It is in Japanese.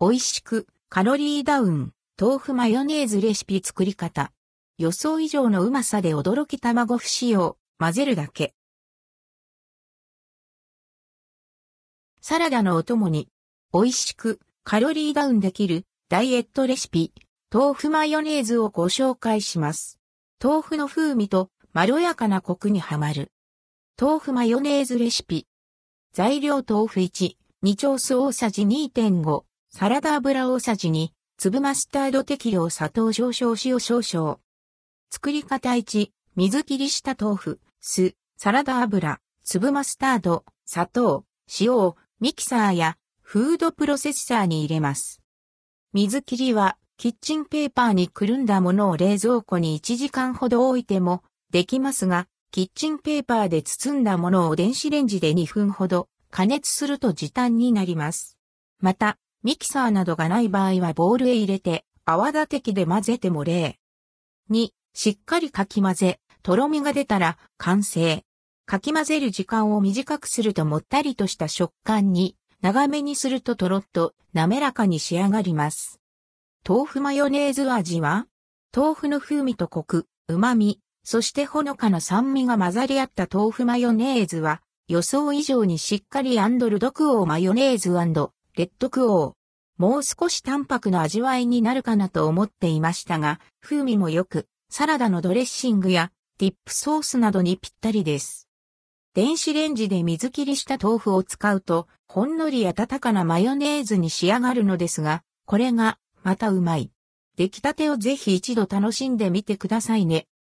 美味しく、カロリーダウン、豆腐マヨネーズレシピ作り方。予想以上のうまさで驚き卵不使用、混ぜるだけ。サラダのお供に、美味しく、カロリーダウンできる、ダイエットレシピ、豆腐マヨネーズをご紹介します。豆腐の風味と、まろやかなコクにはまる。豆腐マヨネーズレシピ。材料豆腐1、2丁酢大さじ2.5、サラダ油大さじ2、粒マスタード適量砂糖少々塩少々。作り方1、水切りした豆腐、酢、サラダ油、粒マスタード、砂糖、塩をミキサーやフードプロセッサーに入れます。水切りはキッチンペーパーにくるんだものを冷蔵庫に1時間ほど置いてもできますが、キッチンペーパーで包んだものを電子レンジで2分ほど加熱すると時短になります。また、ミキサーなどがない場合はボウルへ入れて泡立て器で混ぜても冷。2、しっかりかき混ぜ、とろみが出たら完成。かき混ぜる時間を短くするともったりとした食感に、長めにするととろっと滑らかに仕上がります。豆腐マヨネーズ味は豆腐の風味とコク、旨味、そしてほのかな酸味が混ざり合った豆腐マヨネーズは、予想以上にしっかり and ldquo マヨネーズ rdquo。もう少し淡白な味わいになるかなと思っていましたが、風味も良く、サラダのドレッシングやディップソースなどにぴったりです。電子レンジで水切りした豆腐を使うと、ほんのり温かなマヨネーズに仕上がるのですが、これがまたうまい。出来たてをぜひ一度楽しんでみてくださいね。